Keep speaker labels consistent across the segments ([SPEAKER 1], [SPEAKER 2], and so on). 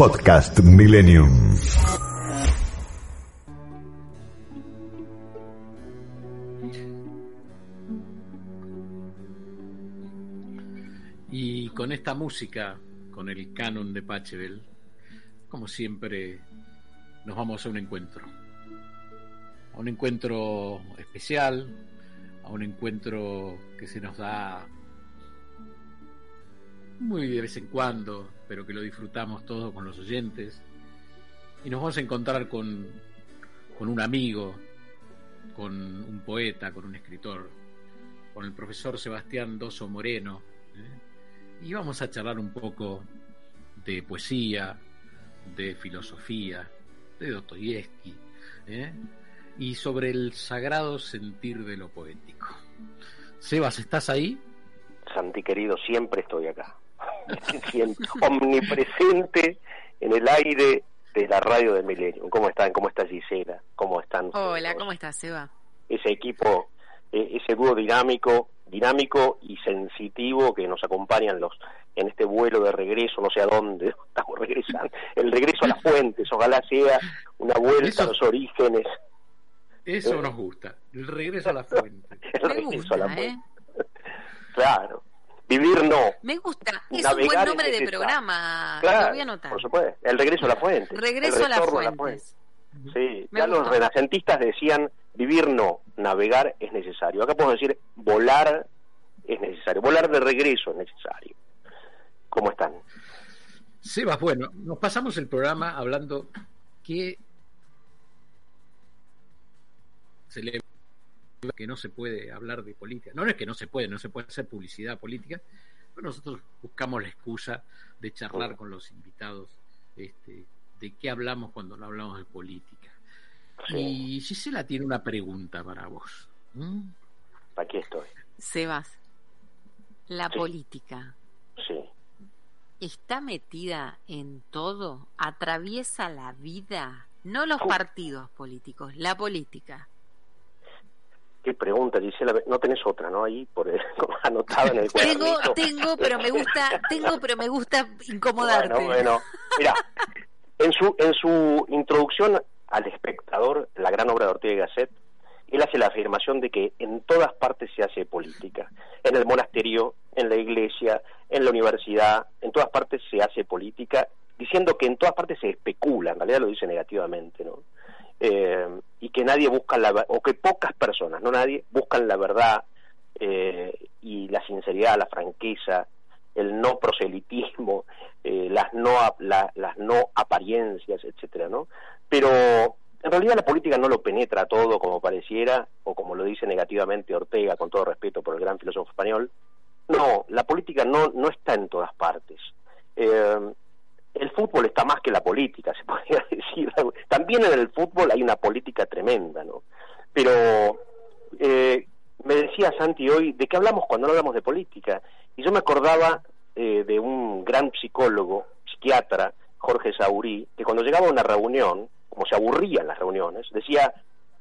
[SPEAKER 1] Podcast Millennium.
[SPEAKER 2] Y con esta música, con el canon de Pachebel, como siempre, nos vamos a un encuentro. A un encuentro especial, a un encuentro que se nos da muy de vez en cuando, pero que lo disfrutamos todos con los oyentes. Y nos vamos a encontrar con, con un amigo, con un poeta, con un escritor, con el profesor Sebastián Doso Moreno. ¿eh? Y vamos a charlar un poco de poesía, de filosofía, de Dostoyevsky, ¿eh? y sobre el sagrado sentir de lo poético. Sebas, ¿estás ahí?
[SPEAKER 3] Santi querido, siempre estoy acá. Omnipresente en el aire de la radio de Milenio. ¿Cómo están? ¿Cómo está Gisela? ¿Cómo están?
[SPEAKER 4] Hola, ¿cómo estás, Seba?
[SPEAKER 3] Ese equipo, eh, ese dúo dinámico, dinámico y sensitivo que nos acompañan los en este vuelo de regreso, no sé a dónde estamos regresando, el regreso a las fuentes, ojalá sea una vuelta a los orígenes.
[SPEAKER 2] Eso eh. nos gusta, el regreso a las fuentes. el regreso a la
[SPEAKER 3] fuente. ¿eh? Claro. Vivir no.
[SPEAKER 4] Me gusta. Es un buen nombre de programa.
[SPEAKER 3] Claro, lo voy a anotar. Por supuesto. El regreso a la fuente.
[SPEAKER 4] Regreso a la fuente.
[SPEAKER 3] Sí, ya los renacentistas decían vivir no, navegar es necesario. Acá podemos decir volar es necesario. Volar de regreso es necesario. ¿Cómo están?
[SPEAKER 2] Sebas, bueno, nos pasamos el programa hablando que se le que no se puede hablar de política. No, es que no se puede, no se puede hacer publicidad política, pero nosotros buscamos la excusa de charlar con los invitados este, de qué hablamos cuando no hablamos de política. Y Gisela tiene una pregunta para vos.
[SPEAKER 3] ¿Mm? Aquí estoy.
[SPEAKER 4] Sebas, la política.
[SPEAKER 3] Sí.
[SPEAKER 4] ¿Está metida en todo? ¿Atraviesa la vida? No los partidos políticos, la política.
[SPEAKER 3] Qué pregunta, Gisela. No tenés otra, ¿no? Ahí por el, anotada en el cuadernito.
[SPEAKER 4] Tengo, tengo, pero me gusta, tengo, pero me gusta incomodarte.
[SPEAKER 3] Bueno, bueno. Mira, en su, en su introducción al espectador, la gran obra de Ortega y Gasset, él hace la afirmación de que en todas partes se hace política. En el monasterio, en la iglesia, en la universidad, en todas partes se hace política, diciendo que en todas partes se especula, en realidad lo dice negativamente, ¿no? Eh, y que nadie busca la o que pocas personas, no nadie, buscan la verdad eh, y la sinceridad, la franqueza, el no proselitismo, eh, las no las no apariencias, etcétera, ¿no? Pero en realidad la política no lo penetra todo como pareciera o como lo dice negativamente Ortega, con todo respeto por el gran filósofo español. No, la política no no está en todas partes. Eh, el fútbol está más que la política, se podría decir. También en el fútbol hay una política tremenda, ¿no? Pero eh, me decía Santi hoy, ¿de qué hablamos cuando no hablamos de política? Y yo me acordaba eh, de un gran psicólogo, psiquiatra, Jorge Saurí, que cuando llegaba a una reunión, como se aburría en las reuniones, decía,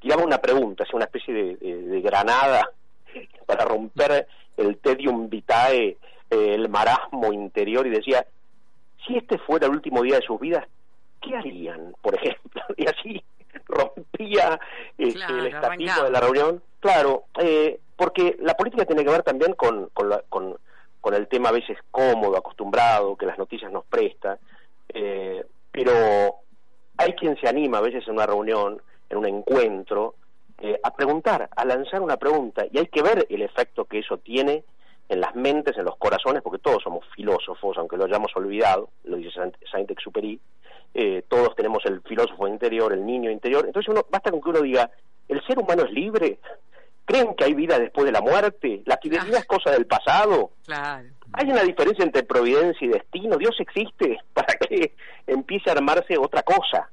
[SPEAKER 3] tiraba una pregunta, hacía una especie de, granada para romper el tedium vitae, eh, el marasmo interior, y decía, si este fuera el último día de sus vidas, ¿qué harían, por ejemplo? Y así rompía este, el estatismo de la reunión. Claro, eh, porque la política tiene que ver también con, con, con, el tema a veces cómodo, acostumbrado, que las noticias nos prestan, eh, pero hay quien se anima a veces en una reunión, en un encuentro, eh, a preguntar, a lanzar una pregunta, y hay que ver el efecto que eso tiene en las mentes, en los corazones, porque todos somos filósofos, aunque lo hayamos olvidado, lo dice Saint-Exupéry, eh, todos tenemos el filósofo interior, el niño interior, entonces uno, basta con que uno diga, ¿el ser humano es libre? ¿Creen que hay vida después de la muerte? ¿La vida es cosa del pasado? ¿Hay una diferencia entre providencia y destino? ¿Dios existe para que empiece a armarse otra cosa?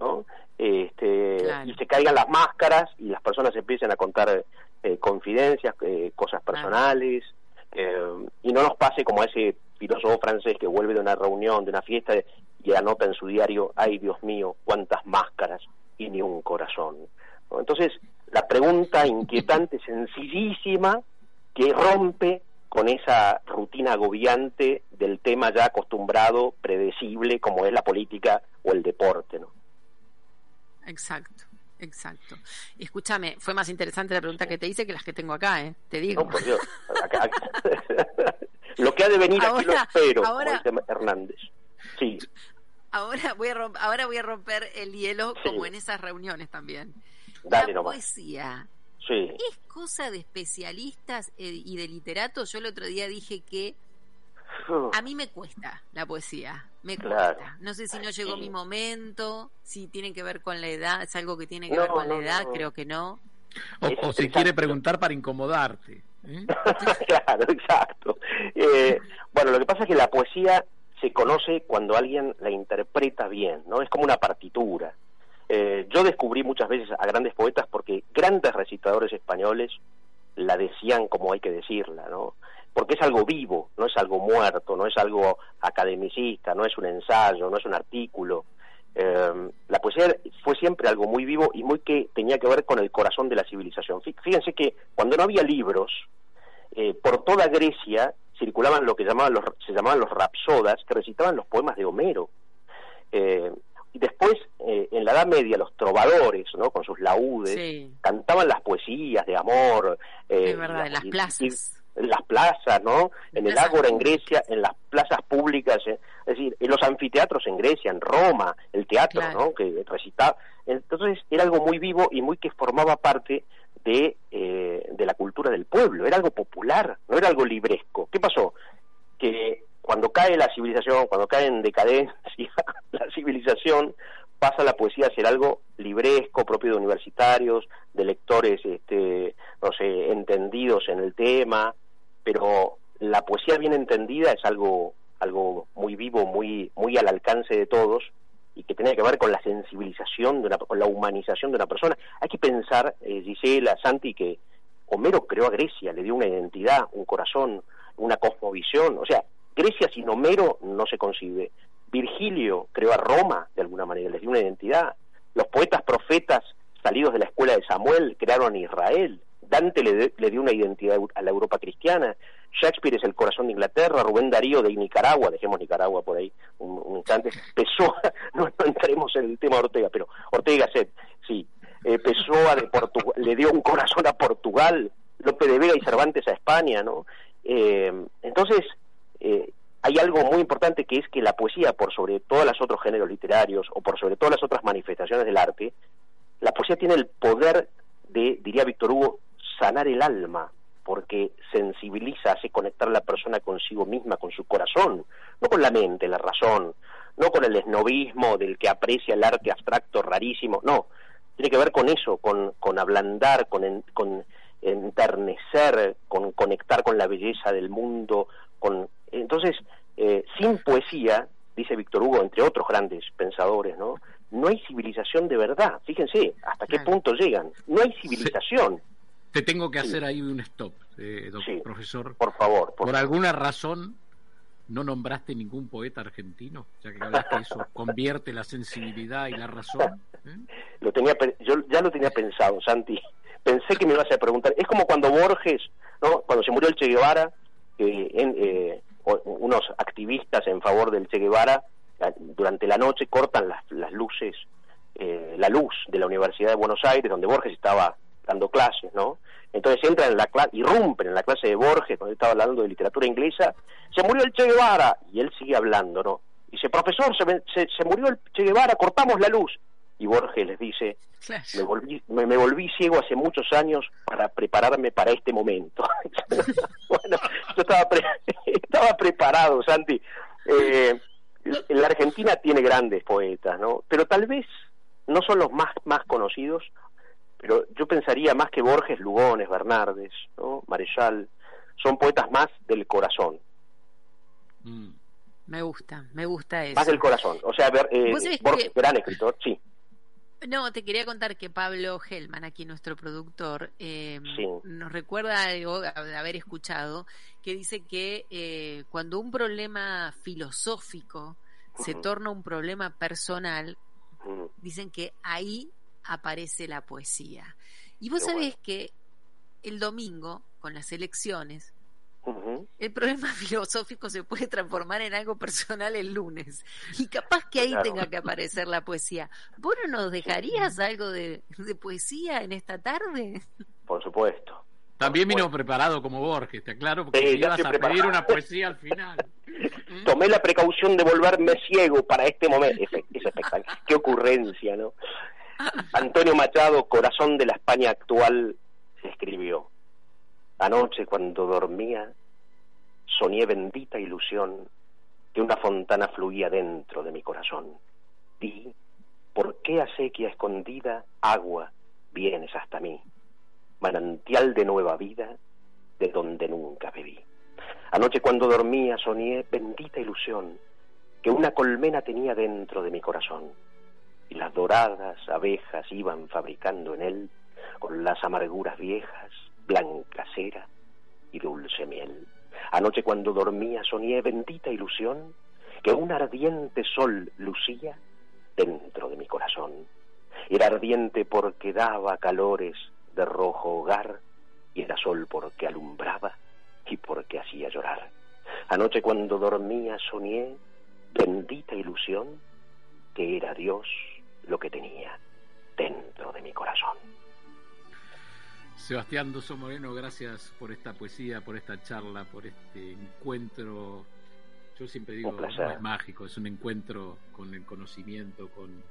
[SPEAKER 3] ¿no? Este, Y se caigan las máscaras y las personas empiecen a contar eh, confidencias, eh, cosas personales, eh, y no nos pase como a ese filósofo francés que vuelve de una reunión, de una fiesta y anota en su diario, ay Dios mío, cuántas máscaras y ni un corazón. Entonces, la pregunta inquietante, sencillísima, que rompe con esa rutina agobiante del tema ya acostumbrado, predecible, como es la política o el deporte, ¿no?
[SPEAKER 4] Exacto. Exacto. Escúchame, fue más interesante la pregunta que te hice que las que tengo acá, ¿eh? Te digo.
[SPEAKER 3] No, por Dios. lo que ha de venir aquí lo espero, ahora, Hernández. Sí.
[SPEAKER 4] Ahora voy a romper, ahora voy a romper el hielo como en esas reuniones también.
[SPEAKER 3] Dale
[SPEAKER 4] la poesía es cosa de especialistas eh, y de literatos. Yo el otro día dije que a mí me cuesta la poesía, me cuesta. No sé si no llegó mi momento, si tiene que ver con la edad, es algo que tiene que ver con la edad, creo que no.
[SPEAKER 2] O, si quiere preguntar para incomodarte.
[SPEAKER 3] ¿Eh? claro, exacto. Eh, bueno, lo que pasa es que la poesía se conoce cuando alguien la interpreta bien, ¿no? Es como una partitura. Eh, yo descubrí muchas veces a grandes poetas porque grandes recitadores españoles la decían como hay que decirla, ¿no? Porque es algo vivo, no es algo muerto, no es algo academicista, no es un ensayo, no es un artículo. Eh, la poesía fue siempre algo muy vivo y muy que tenía que ver con el corazón de la civilización. Fíjense que cuando no había libros, eh, por toda Grecia circulaban lo que llamaban los, se llamaban los rapsodas, que recitaban los poemas de Homero. Eh, y después, eh, en la Edad Media, los trovadores, ¿no? Con sus laudes, cantaban las poesías de amor.
[SPEAKER 4] Verdad, en las plazas.
[SPEAKER 3] En las plazas, ¿no? En, el Ágora en Grecia, en las plazas públicas, eh, es decir, en los anfiteatros en Grecia, en Roma, el teatro, ¿no? Que recitaba. Entonces, era algo muy vivo y muy que formaba parte de, eh, de la cultura del pueblo. Era algo popular, no era algo libresco. ¿Qué pasó? Que cuando cae la civilización, cuando cae en decadencia la civilización, pasa la poesía a ser algo libresco, propio de universitarios, de lectores, este, no sé, entendidos en el tema, pero la poesía bien entendida es algo, algo muy vivo, muy, muy al alcance de todos y que tiene que ver con la sensibilización, de una, con la humanización de una persona. Hay que pensar, eh, Gisela, Santi, que Homero creó a Grecia, le dio una identidad, un corazón, una cosmovisión, o sea, Grecia sin Homero no se concibe. Virgilio creó a Roma de alguna manera, les dio una identidad. Los poetas profetas salidos de la escuela de Samuel crearon Israel. Dante le, dio una identidad a la Europa cristiana. Shakespeare es el corazón de Inglaterra. Rubén Darío de Nicaragua, dejemos Nicaragua por ahí un, instante. Pessoa, no, entremos en el tema de Ortega, pero Ortega Gasset, sí. Eh, Pessoa de Portugal, le dio un corazón a Portugal. Lope de Vega y Cervantes a España, ¿no? Eh, entonces, eh, hay algo muy importante que es que la poesía, por sobre todos los otros géneros literarios o por sobre todas las otras manifestaciones del arte, la poesía tiene el poder de, diría Víctor Hugo, sanar el alma, porque sensibiliza, hace conectar a la persona consigo misma, con su corazón, no con la mente, la razón, no con el esnovismo del que aprecia el arte abstracto rarísimo, no, tiene que ver con eso, con, con ablandar, con, con enternecer, con conectar con la belleza del mundo, con entonces, eh, sin poesía, dice Víctor Hugo, entre otros grandes pensadores, ¿no? No hay civilización de verdad. Fíjense hasta qué punto llegan. No hay civilización.
[SPEAKER 2] Te tengo que hacer ahí un stop, eh, profesor.
[SPEAKER 3] Por favor.
[SPEAKER 2] Por, alguna razón no nombraste ningún poeta argentino, ya que que eso convierte la sensibilidad y la razón.
[SPEAKER 3] ¿eh? Lo tenía, yo ya lo tenía pensado, Santi. Pensé que me ibas a preguntar. Es como cuando Borges, ¿no? Cuando se murió el Che Guevara, en, eh, unos activistas en favor del Che Guevara durante la noche cortan las, las luces, eh, la luz de la Universidad de Buenos Aires, donde Borges estaba dando clases, ¿no? Entonces entran en la clase, irrumpen en la clase de Borges, donde estaba hablando de literatura inglesa, se murió el Che Guevara, y él sigue hablando, ¿no? Dice, profesor, se, se murió el Che Guevara, cortamos la luz y Borges les dice, me, volví, me, volví ciego hace muchos años para prepararme para este momento. bueno, yo estaba, estaba preparado, Santi. Eh, la Argentina tiene grandes poetas, ¿no? Pero tal vez no son los más, más conocidos, pero yo pensaría más que Borges, Lugones, Bernardes, ¿no? Marechal, son poetas más del corazón.
[SPEAKER 4] Mm. Me gusta, me gusta eso.
[SPEAKER 3] Más del corazón. O sea, eh, Borges, gran escritor, sí.
[SPEAKER 4] No, te quería contar que Pablo Hellman, aquí nuestro productor, eh, nos recuerda algo de haber escuchado, que dice que eh, cuando un problema filosófico se torna un problema personal, dicen que ahí aparece la poesía. Y vos sabés que el domingo, con las elecciones, El problema filosófico se puede transformar en algo personal el lunes. Y capaz que ahí tenga que aparecer la poesía. ¿Vos no nos dejarías algo de, poesía en esta tarde?
[SPEAKER 3] Por supuesto.
[SPEAKER 2] También vino preparado como Borges, te aclaro, porque ibas a pedir una poesía al final.
[SPEAKER 3] Tomé la precaución de volverme ciego para este momento. Es, es espectacular. Qué ocurrencia, ¿no? Antonio Machado, Corazón de la España actual, escribió. Anoche cuando dormía, soñé bendita ilusión que una fontana fluía dentro de mi corazón. Di, ¿por qué a sequía escondida agua vienes hasta mí? Manantial de nueva vida de donde nunca bebí. Anoche cuando dormía soñé bendita ilusión que una colmena tenía dentro de mi corazón y las doradas abejas iban fabricando en él con las amarguras viejas blanca cera y dulce miel. Anoche cuando dormía soñé bendita ilusión que un ardiente sol lucía dentro de mi corazón. Era ardiente porque daba calores de rojo hogar y era sol porque alumbraba y porque hacía llorar. Anoche cuando dormía soñé bendita ilusión que era Dios lo que tenía dentro de mi corazón.
[SPEAKER 2] Sebastián Doso Moreno, gracias por esta poesía, por esta charla, por este encuentro. Yo siempre digo, no es mágico, es un encuentro con el conocimiento, con,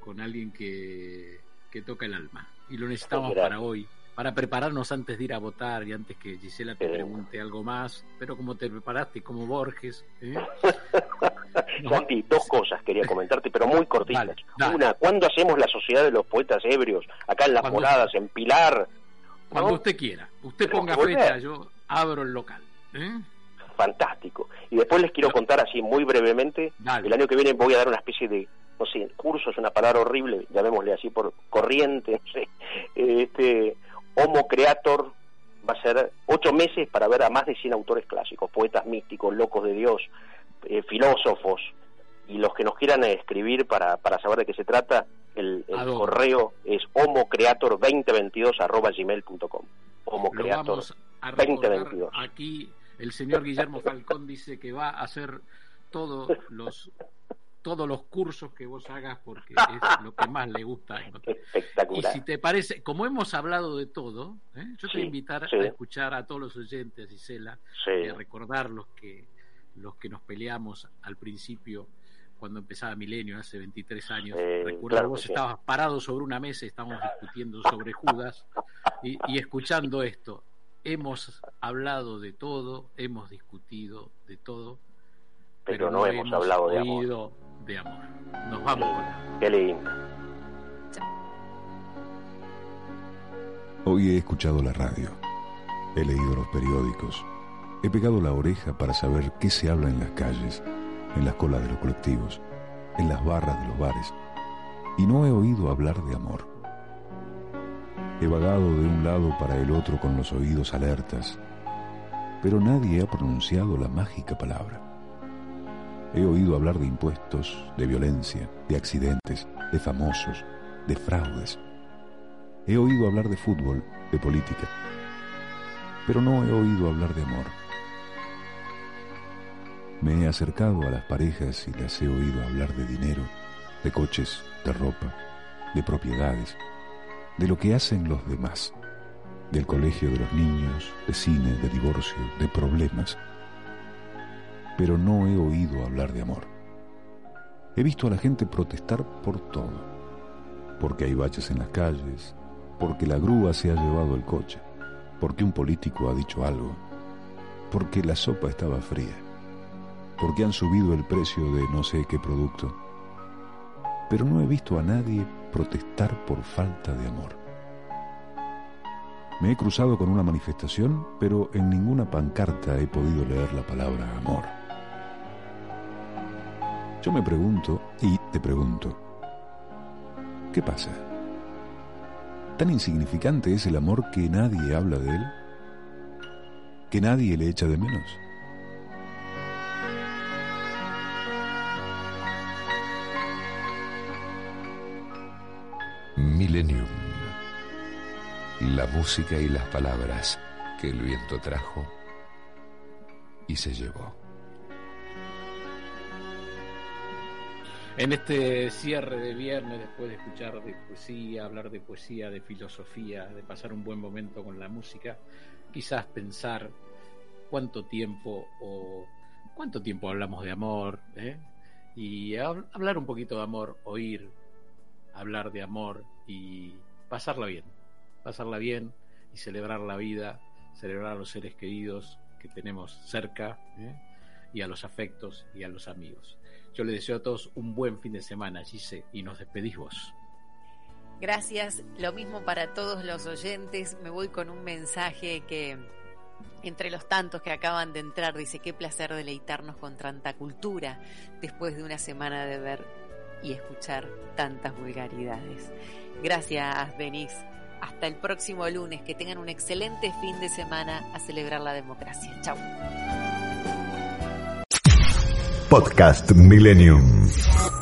[SPEAKER 2] con alguien que, que toca el alma. Y lo necesitamos para hoy, para prepararnos antes de ir a votar y antes que Gisela te pregunte algo más. Pero como te preparaste, como Borges. ¿eh?
[SPEAKER 3] dos cosas quería comentarte, pero muy cortitas. Una, ¿cuándo hacemos la Sociedad de los Poetas Ebrios? Acá en Las Moradas, en Pilar,
[SPEAKER 2] cuando usted quiera. Usted ponga fecha, yo abro el local. ¿eh?
[SPEAKER 3] Fantástico. Y después les quiero contar así muy brevemente. El año que viene voy a dar una especie de, no sé, curso es una palabra horrible, llamémosle así por corriente, no sé. Este, Homo Creator va a ser ocho meses para ver a más de 100 autores clásicos, poetas místicos, locos de Dios, eh, filósofos, y los que nos quieran escribir para, para saber de qué se trata, el, correo es homocreator2022 arroba gmail.com.
[SPEAKER 2] Homocreator 2022. Aquí el señor Guillermo Falcón dice que va a hacer todos los todos los cursos que vos hagas porque es lo que más le gusta.
[SPEAKER 3] Espectacular.
[SPEAKER 2] Y si te parece, como hemos hablado de todo, ¿eh? yo te voy a invitar a escuchar a todos los oyentes, Isela, y a recordar los que, los que nos peleamos al principio cuando empezaba Milenio, hace 23 años. Eh, Recuerdo vos estabas parado sobre una mesa y estábamos discutiendo sobre Judas y, escuchando esto. Hemos hablado de todo, hemos discutido de todo, pero, no, hemos, hablado de amor. de amor. Nos vamos con
[SPEAKER 3] Qué lindo.
[SPEAKER 1] Hoy he escuchado la radio, he leído los periódicos, he pegado la oreja para saber qué se habla en las calles en las colas de los colectivos, en las barras de los bares, y no he oído hablar de amor. He vagado de un lado para el otro con los oídos alertas, pero nadie ha pronunciado la mágica palabra. He oído hablar de impuestos, de violencia, de accidentes, de famosos, de fraudes. He oído hablar de fútbol, de política, pero no he oído hablar de amor. Me he acercado a las parejas y las he oído hablar de dinero, de coches, de ropa, de propiedades, de lo que hacen los demás, del colegio de los niños, de cine, de divorcio, de problemas. Pero no he oído hablar de amor. He visto a la gente protestar por todo, porque hay baches en las calles, porque la grúa se ha llevado el coche, porque un político ha dicho algo, porque la sopa estaba fría porque han subido el precio de no sé qué producto. Pero no he visto a nadie protestar por falta de amor. Me he cruzado con una manifestación, pero en ninguna pancarta he podido leer la palabra amor. Yo me pregunto y te pregunto, ¿qué pasa? ¿Tan insignificante es el amor que nadie habla de él? ¿Que nadie le echa de menos?
[SPEAKER 5] Millennium. La música y las palabras que el viento trajo
[SPEAKER 1] y se llevó.
[SPEAKER 2] En este cierre de viernes, después de escuchar de poesía, hablar de poesía, de filosofía, de pasar un buen momento con la música, quizás pensar cuánto tiempo o cuánto tiempo hablamos de amor, ¿eh? y hablar un poquito de amor, oír hablar de amor y pasarla bien, pasarla bien y celebrar la vida, celebrar a los seres queridos que tenemos cerca ¿eh? y a los afectos y a los amigos. Yo les deseo a todos un buen fin de semana, Gise, y nos despedís vos.
[SPEAKER 4] Gracias, lo mismo para todos los oyentes. Me voy con un mensaje que entre los tantos que acaban de entrar dice qué placer deleitarnos con tanta cultura después de una semana de ver y escuchar tantas vulgaridades. Gracias, Denise. Hasta el próximo lunes. Que tengan un excelente fin de semana a celebrar la democracia. Chao.
[SPEAKER 5] Podcast Millennium.